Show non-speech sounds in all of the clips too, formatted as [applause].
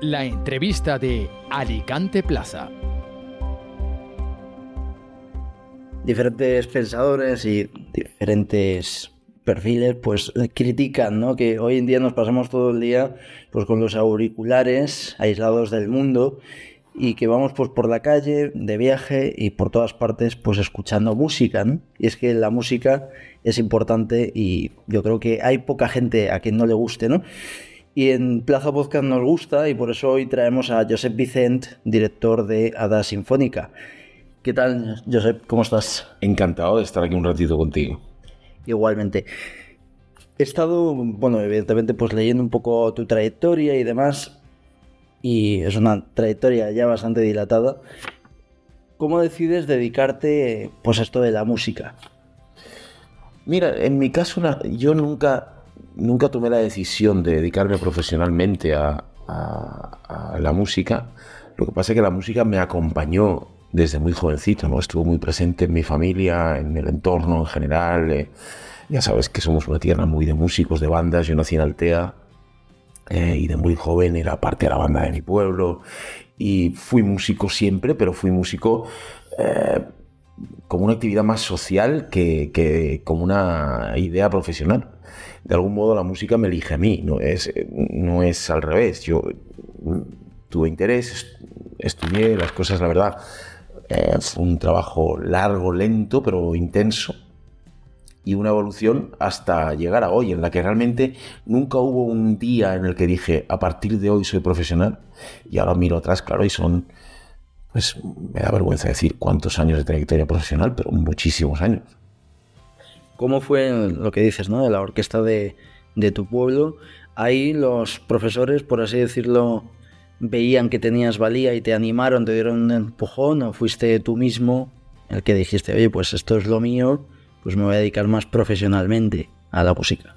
la entrevista de Alicante Plaza. Diferentes pensadores y diferentes perfiles pues critican ¿no? que hoy en día nos pasamos todo el día pues con los auriculares aislados del mundo y que vamos pues por la calle de viaje y por todas partes pues escuchando música ¿no? y es que la música es importante y yo creo que hay poca gente a quien no le guste ¿no? Y en Plaza Podcast nos gusta y por eso hoy traemos a Josep Vicent director de Ada Sinfónica ¿Qué tal, Josep? ¿Cómo estás? Encantado de estar aquí un ratito contigo. Igualmente. He estado, bueno, evidentemente, pues leyendo un poco tu trayectoria y demás, y es una trayectoria ya bastante dilatada. ¿Cómo decides dedicarte, pues, a esto de la música? Mira, en mi caso, yo nunca, nunca tomé la decisión de dedicarme profesionalmente a, la música. Lo que pasa es que la música me acompañó desde muy jovencito, ¿no? Estuvo muy presente en mi familia, en el entorno en general. Eh, ya sabes que somos una tierra muy de músicos, de bandas. Yo nací en Altea eh, y de muy joven era parte de la banda de mi pueblo. Y fui músico siempre, pero fui músico eh, como una actividad más social que, que, como una idea profesional. De algún modo la música me elige a mí, no es, no es al revés. Yo mm, tuve interés, estudié las cosas, la verdad, eh, fue un trabajo largo, lento, pero intenso. Y una evolución hasta llegar a hoy, en la que realmente nunca hubo un día en el que dije, a partir de hoy soy profesional. Y ahora miro atrás, claro, y son, pues me da vergüenza decir cuántos años de trayectoria profesional, pero muchísimos años. ¿Cómo fue lo que dices, ¿no? De la orquesta de, de tu pueblo. Ahí los profesores, por así decirlo, veían que tenías valía y te animaron, te dieron un empujón o fuiste tú mismo el que dijiste, oye, pues esto es lo mío, pues me voy a dedicar más profesionalmente a la música?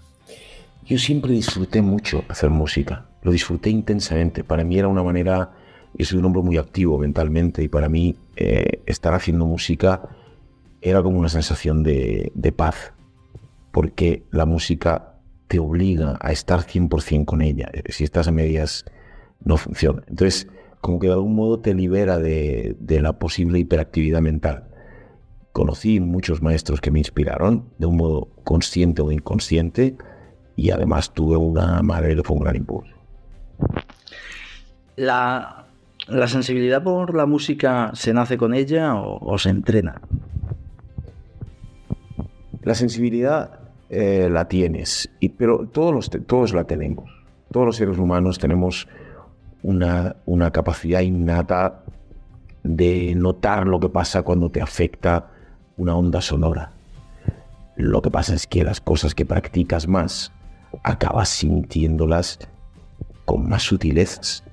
Yo siempre disfruté mucho hacer música, lo disfruté intensamente, para mí era una manera, yo soy un hombre muy activo mentalmente y para mí eh, estar haciendo música era como una sensación de, de paz, porque la música te obliga a estar 100% con ella. Si estás a medias no funciona. Entonces, como que de algún modo te libera de, la posible hiperactividad mental. Conocí muchos maestros que me inspiraron de un modo consciente o inconsciente y además tuve una madre que fue un gran impulso. La, sensibilidad por la música se nace con ella o, se entrena? La sensibilidad eh, la tienes, y, pero todos, los, todos la tenemos. Todos los seres humanos tenemos una, una capacidad innata de notar lo que pasa cuando te afecta una onda sonora. Lo que pasa es que las cosas que practicas más, acabas sintiéndolas con más sutilezas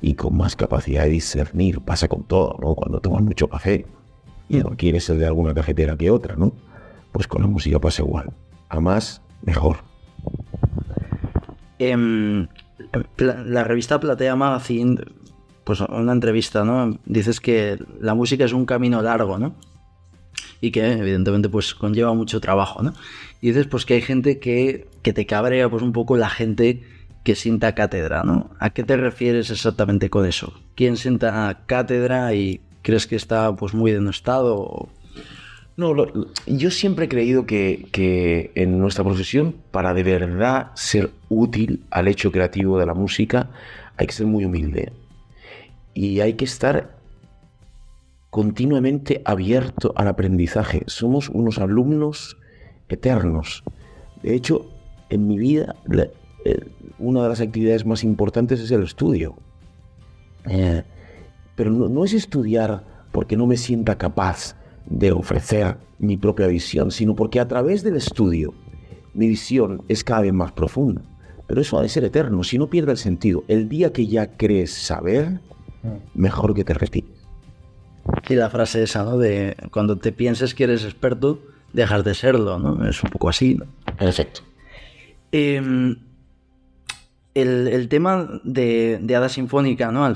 y con más capacidad de discernir. Pasa con todo, ¿no? Cuando tomas mucho café y no quieres ser de alguna cafetera que otra, ¿no? Pues con la música pasa igual. A más, mejor. Em, la revista Platea Magazine, pues una entrevista, ¿no? Dices que la música es un camino largo, ¿no? Y que evidentemente pues conlleva mucho trabajo, ¿no? Y dices pues que hay gente que, que te cabrea pues un poco la gente que sienta cátedra, ¿no? ¿A qué te refieres exactamente con eso? ¿Quién sienta cátedra y crees que está pues muy denostado? No, yo siempre he creído que, en nuestra profesión, para de verdad ser útil al hecho creativo de la música, hay que ser muy humilde. Y hay que estar continuamente abierto al aprendizaje. Somos unos alumnos eternos. De hecho, en mi vida, eh, una de las actividades más importantes es el estudio. Eh, pero no es estudiar porque no me sienta capaz de ofrecer mi propia visión, sino porque a través del estudio mi visión es cada vez más profunda. Pero eso ha de ser eterno, si no pierde el sentido. El día que ya crees saber, mejor que te retires. Y la frase esa, ¿no? De cuando te pienses que eres experto, dejas de serlo, ¿no? Es un poco así. ¿no? En efecto. Em, el, tema de, de Hada Sinfónica, ¿no?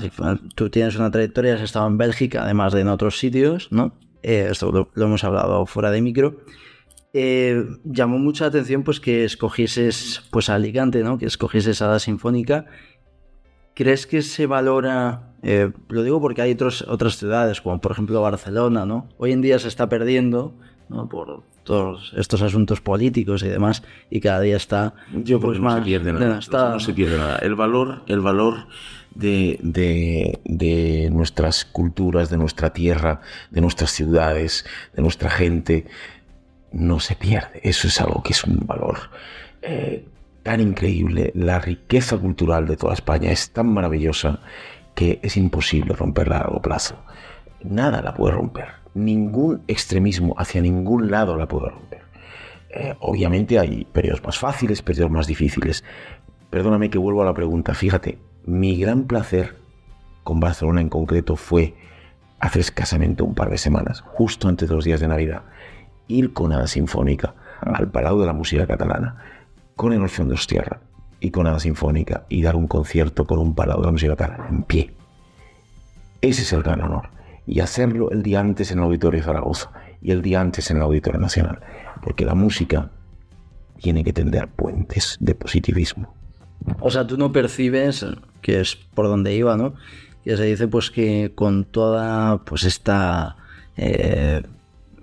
Tú tienes una trayectoria, has estado en Bélgica, además de en otros sitios, ¿no? Eh, esto lo, hemos hablado fuera de micro, eh, llamó mucha atención pues que escogieses pues a Alicante, ¿no? Que escogieses a la Sinfónica. ¿crees que se valora? eh, lo digo porque hay otros, otras ciudades, como por ejemplo Barcelona, ¿no? Hoy en día se está perdiendo, ¿no? Por todos estos asuntos políticos y demás, y cada día está Yo pues, que no más- se pierde nada. está- No se pierde nada. El valor, el valor de, de- nuestras culturas, de nuestra tierra, de nuestras ciudades, de nuestra gente, no se pierde. Eso es algo que es un valor eh, tan increíble. La riqueza cultural de toda España es tan maravillosa que es imposible romperla a largo plazo. Nada la puede romper. Ningún extremismo hacia ningún lado la puede romper. Eh, obviamente hay periodos más fáciles, periodos más difíciles. Perdóname que vuelvo a la pregunta. Fíjate, mi gran placer con Barcelona en concreto fue hace escasamente un par de semanas, justo antes de los días de Navidad, ir con Nada Sinfónica al Palau de la Música Catalana, con el Orfeón de Ostierra y con Nada Sinfónica y dar un concierto con un Palau de la Música Catalana en pie. Ese es el gran honor. Y hacerlo el día antes en el Auditorio de Zaragoza y el día antes en el Auditorio Nacional. Porque la música tiene que tender puentes de positivismo. O sea, tú no percibes, que es por donde iba, ¿no? Que se dice pues que con toda pues esta eh,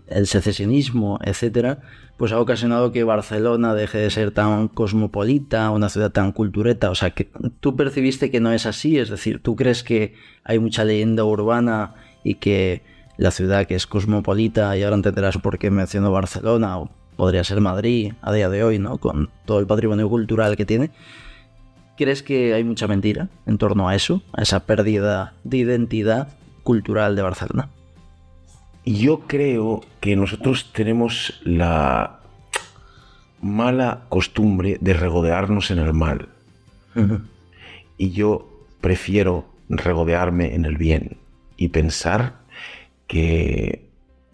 el secesionismo, etcétera, pues ha ocasionado que Barcelona deje de ser tan cosmopolita, una ciudad tan cultureta. O sea, que tú percibiste que no es así, es decir, tú crees que hay mucha leyenda urbana y que la ciudad que es cosmopolita, y ahora entenderás por qué menciono Barcelona, o podría ser Madrid a día de hoy, ¿no? Con todo el patrimonio cultural que tiene. ¿Crees que hay mucha mentira en torno a eso, a esa pérdida de identidad cultural de Barcelona? Yo creo que nosotros tenemos la mala costumbre de regodearnos en el mal. Y yo prefiero regodearme en el bien y pensar que,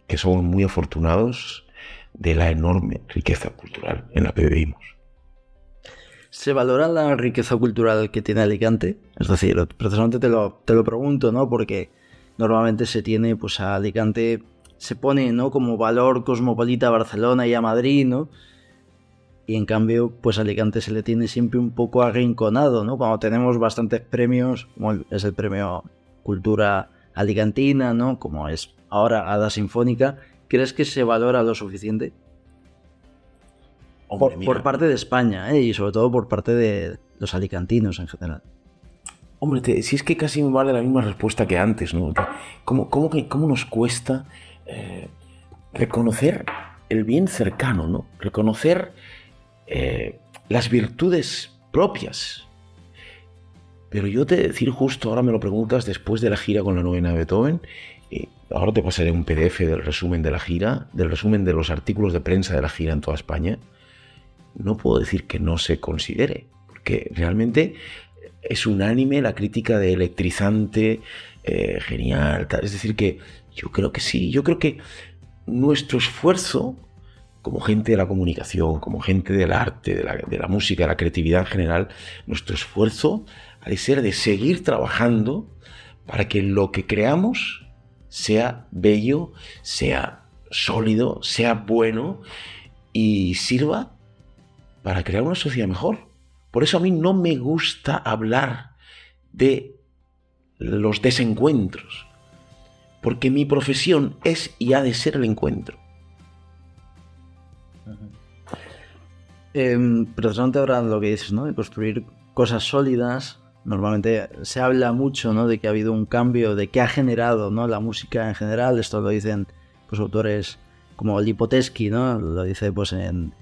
que somos muy afortunados de la enorme riqueza cultural en la que vivimos. ¿Se valora la riqueza cultural que tiene Alicante? Es decir, precisamente te lo, te lo pregunto, ¿no? Porque normalmente se tiene, pues a Alicante se pone, ¿no? Como valor cosmopolita a Barcelona y a Madrid, ¿no? Y en cambio, pues a Alicante se le tiene siempre un poco arrinconado, ¿no? Cuando tenemos bastantes premios, como es el premio Cultura Alicantina, ¿no? Como es ahora Hada Sinfónica, ¿crees que se valora lo suficiente? Hombre, por, parte de España, ¿eh? y sobre todo por parte de los alicantinos en general. Hombre, te- si es que casi me vale la misma respuesta que antes, ¿no? ¿Cómo, cómo, cómo nos cuesta eh, reconocer el bien cercano, ¿no? Reconocer eh, las virtudes propias. Pero yo te decir justo, ahora me lo preguntas, después de la gira con la novena de Beethoven, y ahora te pasaré un PDF del resumen de la gira, del resumen de los artículos de prensa de la gira en toda España, no puedo decir que no se considere, porque realmente es unánime la crítica de electrizante, eh, genial, tal. es decir que yo creo que sí, yo creo que nuestro esfuerzo como gente de la comunicación, como gente del arte, de la, de la música, de la creatividad en general, nuestro esfuerzo ha de ser de seguir trabajando para que lo que creamos sea bello, sea sólido, sea bueno y sirva para crear una sociedad mejor. Por eso a mí no me gusta hablar de los desencuentros, porque mi profesión es y ha de ser el encuentro. Precisamente ahora lo que dices, ¿no? De construir cosas sólidas. Normalmente se habla mucho, ¿no? De que ha habido un cambio, de que ha generado, ¿no? La música en general. Esto lo dicen, pues, autores como Lipoteski, ¿no? Lo dice, pues, en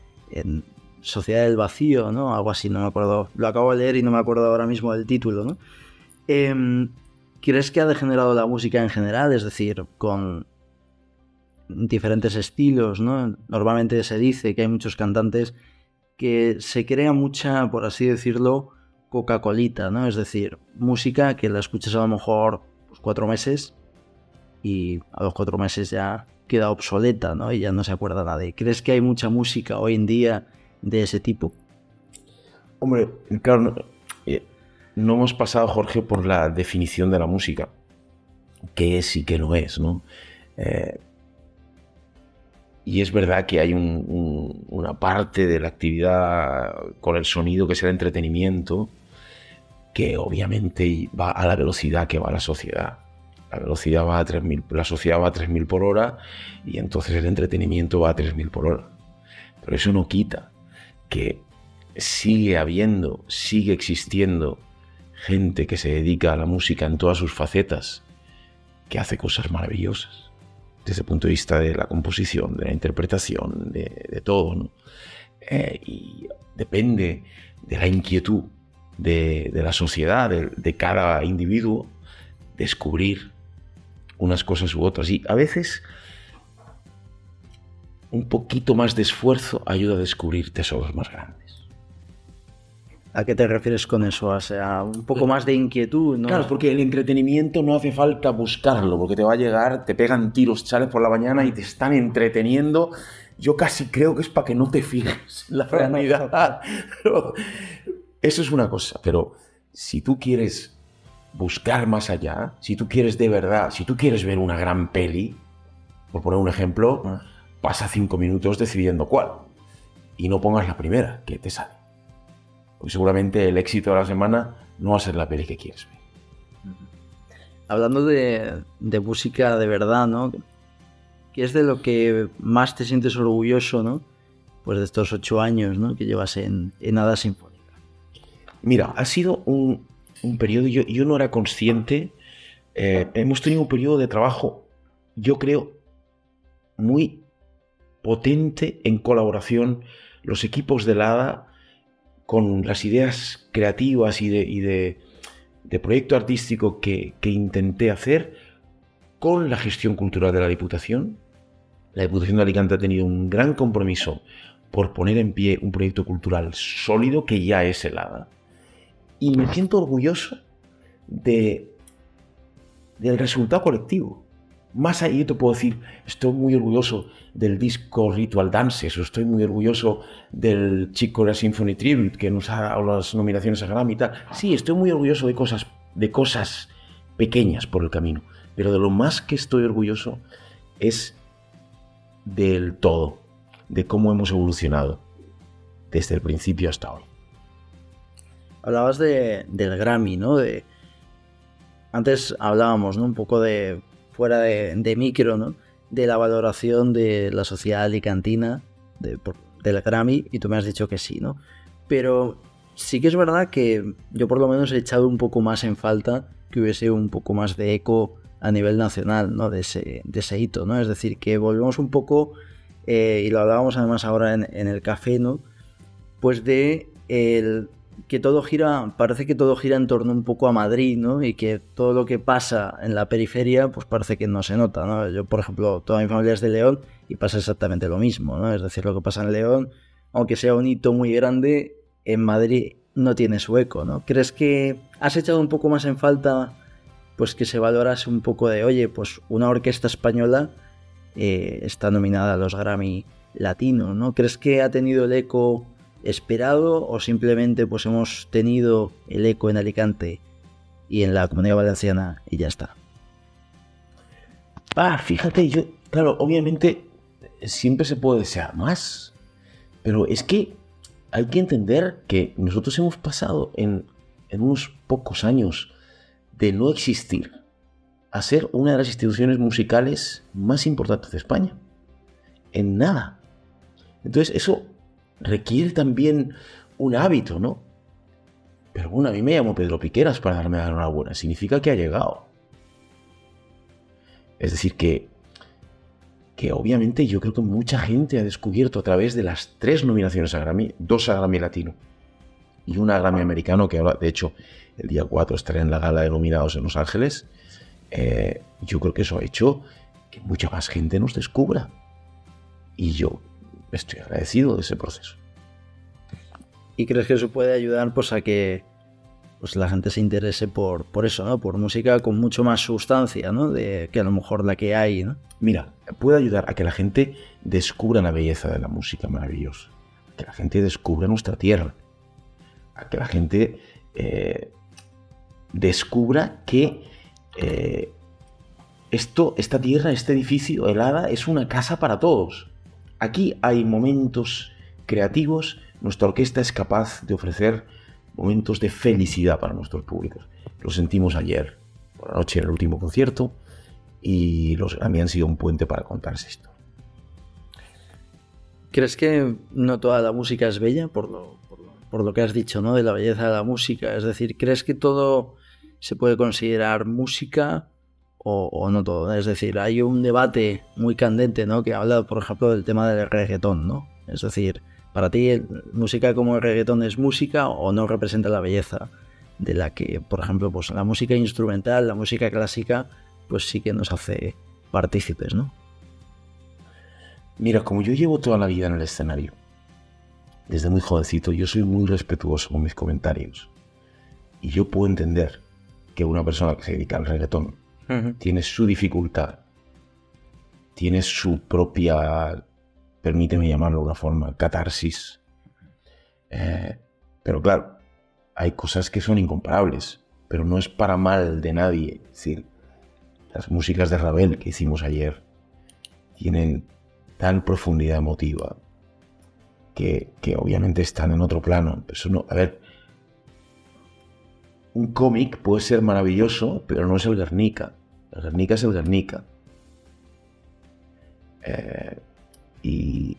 Sociedad del Vacío, ¿no? Algo así, no me acuerdo. Lo acabo de leer y no me acuerdo ahora mismo del título, ¿no? Em, ¿Crees que ha degenerado la música en general? Es decir, con diferentes estilos, ¿no? Normalmente se dice que hay muchos cantantes que se crea mucha, por así decirlo, Coca-Colita, ¿no? Es decir, música que la escuchas a lo mejor pues, cuatro meses y a los cuatro meses ya queda obsoleta, ¿no? Y ya no se acuerda nadie. ¿Crees que hay mucha música hoy en día de ese tipo? Hombre, claro, no, eh, no hemos pasado, Jorge, por la definición de la música. ¿Qué es y qué no es, no? Eh, y es verdad que hay un- un- una parte de la actividad con el sonido que es el entretenimiento, que obviamente va a la velocidad que va la sociedad. La velocidad va a 3000, la sociedad va a 3000 por hora y entonces el entretenimiento va a 3000 por hora. Pero eso no quita que sigue habiendo, sigue existiendo gente que se dedica a la música en todas sus facetas, que hace cosas maravillosas, desde el punto de vista de la composición, de la interpretación, de, todo. Eh, y depende de la inquietud de, la sociedad, de, cada individuo, descubrir unas cosas u otras. Y a veces un poquito más de esfuerzo ayuda a descubrir tesoros más grandes. ¿A qué te refieres con eso? O sea, un poco más de inquietud, ¿no? Claro, porque el entretenimiento no hace falta buscarlo, porque te va a llegar, te pegan tiros, sales por la mañana y te están entreteniendo. Yo casi creo que es para que no te fijes en la realidad. eso es una cosa, pero si tú quieres buscar más allá, si tú quieres de verdad, si tú quieres ver una gran peli, por poner un ejemplo, ah. Pasa cinco minutos decidiendo cuál. Y no pongas la primera que te sale. Porque seguramente el éxito de la semana no va a ser la peli que quieres ver. Hablando de, música de verdad, ¿no? ¿Qué es de lo que más te sientes orgulloso, ¿no? Pues de estos ocho años, ¿no? Que llevas en, en Nada Sinfónica. Mira, ha sido un, un periodo, yo, yo no era consciente, eh, hemos tenido un periodo de trabajo, yo creo, muy potente en colaboración los equipos de la con las ideas creativas y de, proyecto artístico que, intenté hacer con la gestión cultural de la Diputación. La Diputación de Alicante ha tenido un gran compromiso por poner en pie un proyecto cultural sólido que ya es el ADA y me siento orgulloso de, del resultado colectivo. Más allá, yo te puedo decir, estoy muy orgulloso del disco Ritual Dances, o estoy muy orgulloso del chico de la Symphony Tribute que nos ha dado las nominaciones a Grammy y tal. Sí, estoy muy orgulloso de cosas, de cosas pequeñas por el camino, pero de lo más que estoy orgulloso es del todo, de cómo hemos evolucionado desde el principio hasta hoy. Hablabas de, del Grammy, ¿no? De, antes hablábamos, ¿no? Un poco de fuera de, micro, ¿no? De la valoración de la sociedad alicantina de, del Grammy y tú me has dicho que sí, ¿no? Pero sí que es verdad que yo por lo menos he echado un poco más en falta que hubiese un poco más de eco a nivel nacional, ¿no? De ese, de ese hito, ¿no? Es decir, que volvemos un poco, eh, y lo hablábamos además ahora en, el café, ¿no? Pues de el que todo gira, parece que todo gira en torno un poco a Madrid, ¿no? Y que todo lo que pasa en la periferia, pues parece que no se nota, ¿no? Yo, por ejemplo, toda mi familia es de León y pasa exactamente lo mismo, ¿no? Es decir, lo que pasa en León, aunque sea un hito muy grande, en Madrid no tiene su eco, ¿no? ¿Crees que has echado un poco más en falta, pues que se valorase un poco de, oye, pues una orquesta española eh, está nominada a los Grammy latinos, ¿no? ¿Crees que ha tenido el eco esperado o simplemente pues hemos tenido el eco en Alicante y en la comunidad valenciana y ya está. Ah, fíjate, yo, claro, obviamente siempre se puede desear más, pero es que hay que entender que nosotros hemos pasado en, en unos pocos años de no existir a ser una de las instituciones musicales más importantes de España. En nada. Entonces, eso requiere también un hábito, ¿no? Pero bueno, a mí me llamo Pedro Piqueras para darme la enhorabuena. Significa que ha llegado. Es decir, que, que obviamente yo creo que mucha gente ha descubierto a través de las tres nominaciones a Grammy, dos a Grammy Latino y una Grammy Americano, que ahora, de hecho, el día 4 estaré en la gala de nominados en Los Ángeles. Eh, yo creo que eso ha hecho que mucha más gente nos descubra. Y yo estoy agradecido de ese proceso. ¿Y crees que eso puede ayudar pues, a que pues, la gente se interese por, por eso, ¿no? Por música con mucho más sustancia, ¿no? De, que a lo mejor la que hay, ¿no? Mira, puede ayudar a que la gente descubra la belleza de la música maravillosa. Que la gente descubra nuestra tierra. A que la gente eh, descubra que eh, esto, esta tierra, este edificio, el hada, es una casa para todos. Aquí hay momentos creativos, nuestra orquesta es capaz de ofrecer momentos de felicidad para nuestros públicos. Lo sentimos ayer, por la noche, en el último concierto, y los Grammy han sido un puente para contarse esto. ¿Crees que no toda la música es bella por lo, por lo, que has dicho, ¿no? De la belleza de la música. Es decir, ¿crees que todo se puede considerar música o, no todo? Es decir, hay un debate muy candente, ¿no? Que habla, por ejemplo, del tema del reggaetón, ¿no? Es decir, para ti, música como el reggaetón es música o no representa la belleza de la que, por ejemplo, pues la música instrumental, la música clásica, pues sí que nos hace partícipes, ¿no? Mira, como yo llevo toda la vida en el escenario, desde muy jovencito, yo soy muy respetuoso con mis comentarios. Y yo puedo entender que una persona que se dedica al reggaetón tiene su dificultad, tiene su propia, permíteme llamarlo de una forma, catarsis. Eh, pero claro, hay cosas que son incomparables, pero no es para mal de nadie. Es decir, las músicas de Ravel que hicimos ayer tienen tal profundidad emotiva que, obviamente están en otro plano. No, a ver, un cómic puede ser maravilloso, pero no es el Guernica. El Guernica es el Guernica. Eh, y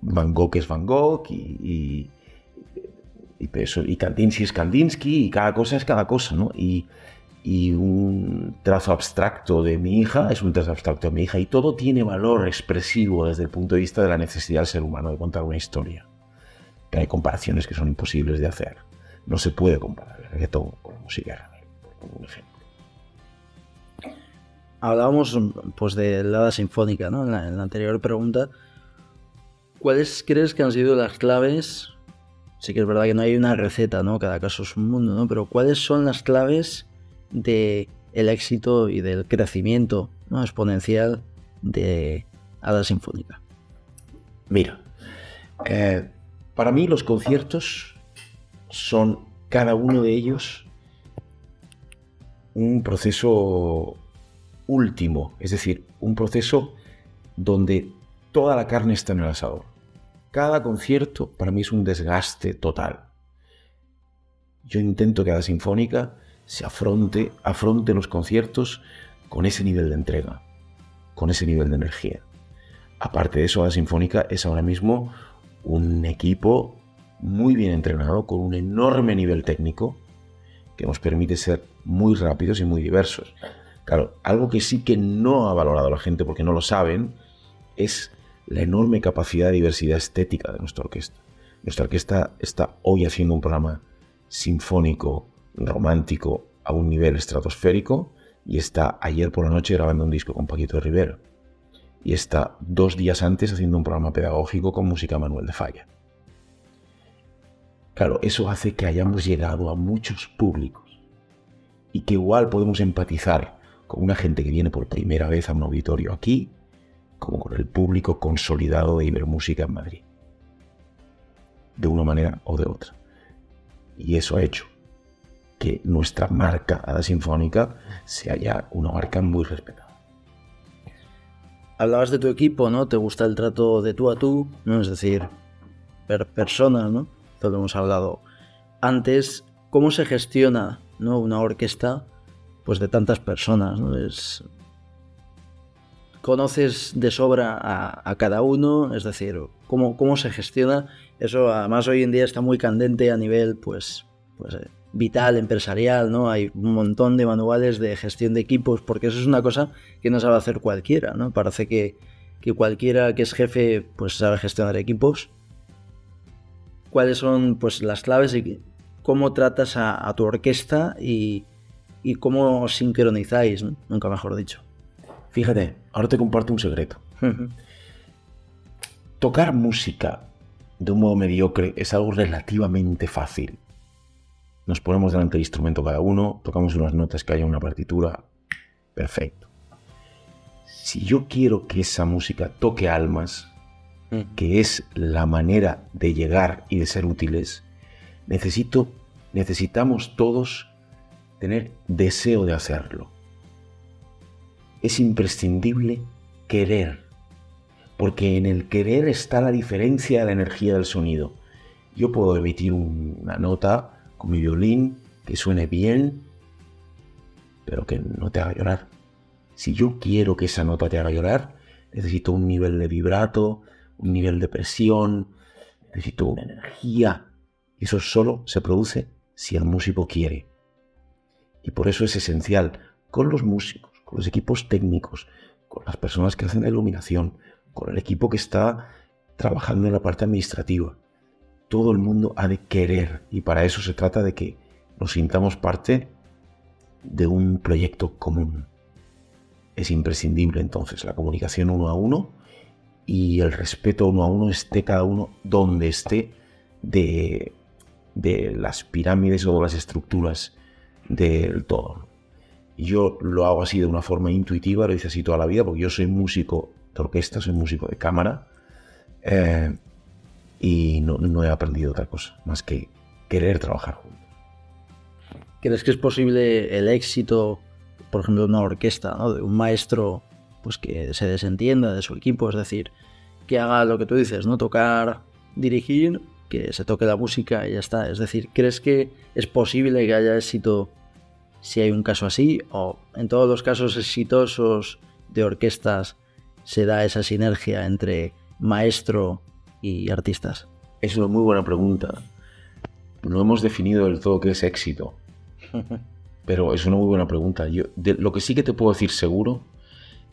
Van Gogh es Van Gogh y, y, Kandinsky es Kandinsky y cada cosa es cada cosa, ¿no? Y, y un trazo abstracto de mi hija es un trazo abstracto de mi hija y todo tiene valor expresivo desde el punto de vista de la necesidad del ser humano de contar una historia. Que hay comparaciones que son imposibles de hacer. No se puede comparar el reggaetón con la música por un ejemplo. Hablábamos pues de la sinfónica, ¿no? En la, anterior pregunta. ¿Cuáles crees que han sido las claves? Sí que es verdad que no hay una receta, ¿no? Cada caso es un mundo, ¿no? Pero ¿cuáles son las claves de el éxito y del crecimiento ¿no? exponencial de Hada Sinfónica? Mira, eh, para mí los conciertos son cada uno de ellos un proceso último, es decir, un proceso donde toda la carne está en el asador. Cada concierto para mí es un desgaste total. Yo intento que Hada Sinfónica se afronte, afronte los conciertos con ese nivel de entrega, con ese nivel de energía. Aparte de eso, la Sinfónica es ahora mismo un equipo muy bien entrenado, con un enorme nivel técnico, que nos permite ser muy rápidos y muy diversos. Claro, algo que sí que no ha valorado la gente porque no lo saben, es la enorme capacidad de diversidad estética de nuestra orquesta. Nuestra orquesta está hoy haciendo un programa sinfónico romántico a un nivel estratosférico y está ayer por la noche grabando un disco con Paquito de Rivera. Y está dos días antes haciendo un programa pedagógico con música Manuel de Falla. Claro, eso hace que hayamos llegado a muchos públicos y que igual podemos empatizar con una gente que viene por primera vez a un auditorio aquí, como con el público consolidado de Ibermúsica en Madrid. De una manera o de otra. Y eso ha hecho que nuestra marca Hada Sinfónica sea ya una marca muy respetada. Hablabas de tu equipo, ¿no? Te gusta el trato de tú a tú. Es decir, per persona, ¿no? Todo lo hemos hablado antes. ¿Cómo se gestiona ¿no? una orquesta pues de tantas personas? ¿no? Es... ¿Conoces de sobra a, cada uno? Es decir, ¿cómo, ¿cómo se gestiona? Eso además hoy en día está muy candente a nivel pues, pues eh, vital, empresarial, ¿no? Hay un montón de manuales de gestión de equipos, porque eso es una cosa que no sabe hacer cualquiera, ¿no? Parece que, cualquiera que es jefe, pues sabe gestionar equipos. ¿Cuáles son, pues, las claves y cómo tratas a, tu orquesta y, y cómo sincronizáis, nunca mejor dicho? Fíjate, ahora te comparto un secreto. Tocar música de un modo mediocre es algo relativamente fácil nos ponemos delante del instrumento cada uno, tocamos unas notas que haya una partitura, perfecto. Si yo quiero que esa música toque almas, mm. que es la manera de llegar y de ser útiles, necesito, necesitamos todos tener deseo de hacerlo. Es imprescindible querer, porque en el querer está la diferencia de la energía del sonido. Yo puedo emitir una nota con mi violín que suene bien, pero que no te haga llorar. Si yo quiero que esa nota te haga llorar, necesito un nivel de vibrato, un nivel de presión, necesito una energía. Eso solo se produce si el músico quiere. Y por eso es esencial con los músicos, con los equipos técnicos, con las personas que hacen la iluminación, con el equipo que está trabajando en la parte administrativa. Todo el mundo ha de querer y para eso se trata de que nos sintamos parte de un proyecto común. Es imprescindible entonces la comunicación uno a uno y el respeto uno a uno esté cada uno donde esté de, de las pirámides o las estructuras del todo. Yo lo hago así de una forma intuitiva, lo hice así toda la vida, porque yo soy músico de orquesta, soy músico de cámara, eh, y no, no, he aprendido otra cosa, más que querer trabajar juntos. ¿Crees que es posible el éxito, por ejemplo, de una orquesta, ¿no? de un maestro pues que se desentienda de su equipo, es decir, que haga lo que tú dices, ¿no? Tocar, dirigir, que se toque la música y ya está. Es decir, ¿crees que es posible que haya éxito si hay un caso así? ¿O en todos los casos exitosos de orquestas se da esa sinergia entre maestro y artistas? Es una muy buena pregunta. No hemos definido del todo qué es éxito. [laughs] Pero es una muy buena pregunta. Yo, lo que sí que te puedo decir seguro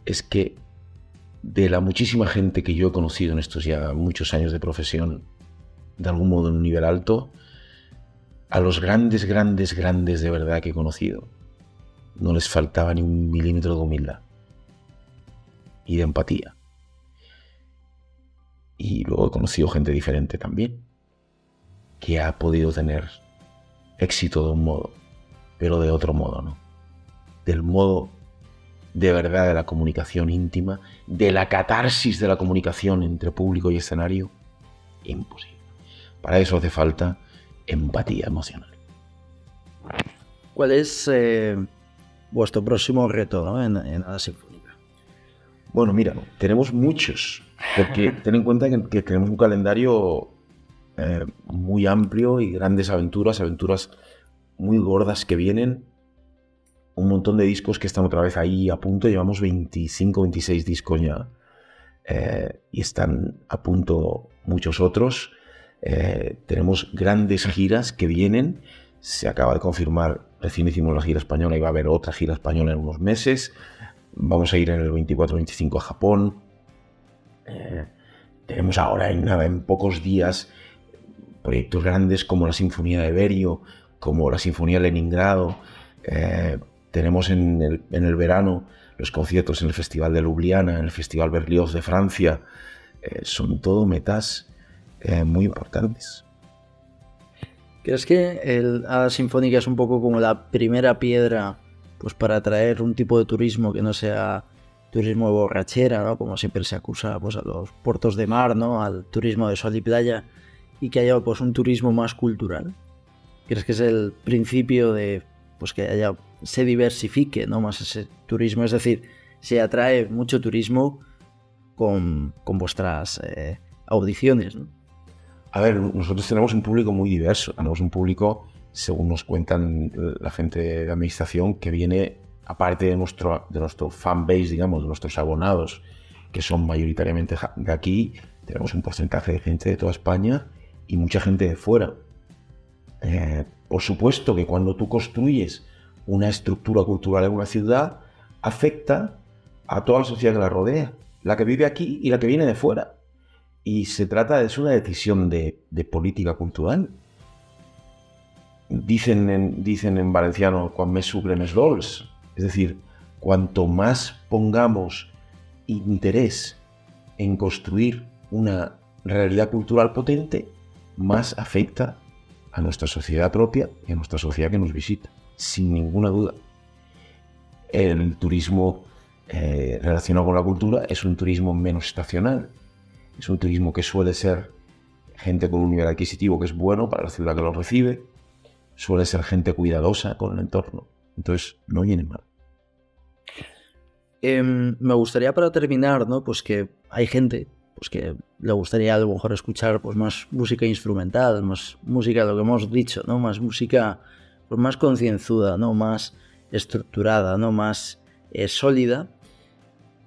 es que de la muchísima gente que yo he conocido en estos ya muchos años de profesión, de algún modo en un nivel alto, a los grandes, grandes, grandes de verdad que he conocido, no les faltaba ni un milímetro de humildad y de empatía. Y luego he conocido gente diferente también, que ha podido tener éxito de un modo, pero de otro modo, ¿no? Del modo de verdad de la comunicación íntima, de la catarsis de la comunicación entre público y escenario, imposible. Para eso hace falta empatía emocional. ¿Cuál es eh, vuestro próximo reto en, la Sinfónica? Bueno, mira, tenemos muchos, porque [laughs] ten en cuenta que, tenemos un calendario eh, muy amplio y grandes aventuras, aventuras muy gordas que vienen un montón de discos que están otra vez ahí a punto. Llevamos 25, 26 discos ya. Eh, y están a punto muchos otros. Eh, tenemos grandes giras que vienen. Se acaba de confirmar, recién hicimos la gira española y va a haber otra gira española en unos meses. Vamos a ir en el 24-25 a Japón. Eh, tenemos ahora en nada, en pocos días, proyectos grandes como la Sinfonía de Berio, como la Sinfonía de Leningrado, tenemos en el, verano los conciertos en el Festival de Ljubljana, en el Festival Berlioz de Francia. Eh, son todo metas eh, muy importantes. ¿Crees que el Hada Sinfónica es un poco como la primera piedra pues para atraer un tipo de turismo que no sea turismo de borrachera, ¿no? como siempre se acusa pues, a los puertos de mar, ¿no? al turismo de sol y playa, y que haya pues, un turismo más cultural? ¿Crees que es el principio de pues que haya se diversifique ¿no? más ese turismo, es decir, se atrae mucho turismo con, vuestras eh, audiciones. A ver, nosotros tenemos un público muy diverso, tenemos un público, según nos cuentan la gente de administración, que viene, aparte de nuestro, de fan base, digamos, de nuestros abonados, que son mayoritariamente de aquí, tenemos un porcentaje de gente de toda España y mucha gente de fuera. Eh, por supuesto que cuando tú construyes una estructura cultural en una ciudad, afecta a toda la sociedad que la rodea, la que vive aquí y la que viene de fuera. Y se trata de una decisión de, política cultural. Dicen en, dicen en valenciano, cuando me suben es dols. Es decir, cuanto más pongamos interés en construir una realidad cultural potente, más afecta a nuestra sociedad propia y a nuestra sociedad que nos visita, sin ninguna duda. El turismo eh, relacionado con la cultura es un turismo menos estacional, es un turismo que suele ser gente con un nivel adquisitivo que es bueno para la ciudad que lo recibe, suele ser gente cuidadosa con el entorno, entonces no viene mal. Em, me gustaría para terminar, ¿no? Pues que hay gente pues que le gustaría a lo mejor escuchar pues más música instrumental, más música, lo que hemos dicho, ¿no? Más música pues más concienzuda, ¿no? Más estructurada, ¿no? Más eh, sólida.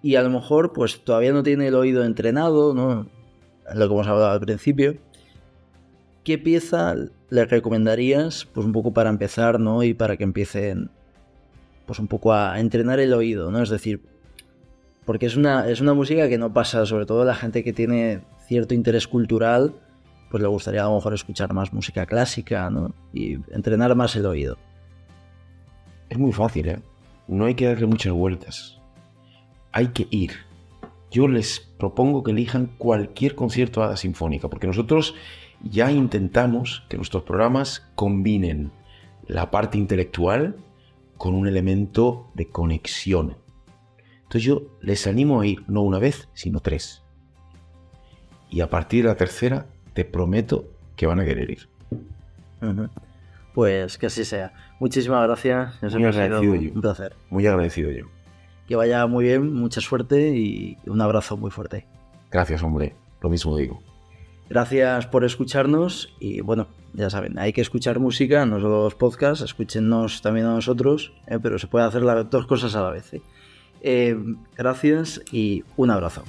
Y a lo mejor pues todavía no tiene el oído entrenado, ¿no? Lo que hemos hablado al principio. ¿Qué pieza le recomendarías pues un poco para empezar, ¿no? Y para que empiecen pues un poco a entrenar el oído, ¿no? Es decir, porque es una, es una música que no pasa, sobre todo la gente que tiene cierto interés cultural, pues le gustaría a lo mejor escuchar más música clásica, ¿no? Y entrenar más el oído. Es muy fácil, ¿eh? No hay que darle muchas vueltas. Hay que ir. Yo les propongo que elijan cualquier concierto a la sinfónica, porque nosotros ya intentamos que nuestros programas combinen la parte intelectual con un elemento de conexión entonces yo les animo a ir no una vez, sino tres. Y a partir de la tercera, te prometo que van a querer ir. Pues que así sea. Muchísimas gracias. Muy agradecido yo. Un placer. Muy agradecido yo. Que vaya muy bien, mucha suerte y un abrazo muy fuerte. Gracias, hombre. Lo mismo digo. Gracias por escucharnos y bueno, ya saben, hay que escuchar música, no solo los podcasts, escúchenos también a nosotros, eh, pero se puede hacer las dos cosas a la vez. ¿eh? Eh, gracias y un abrazo.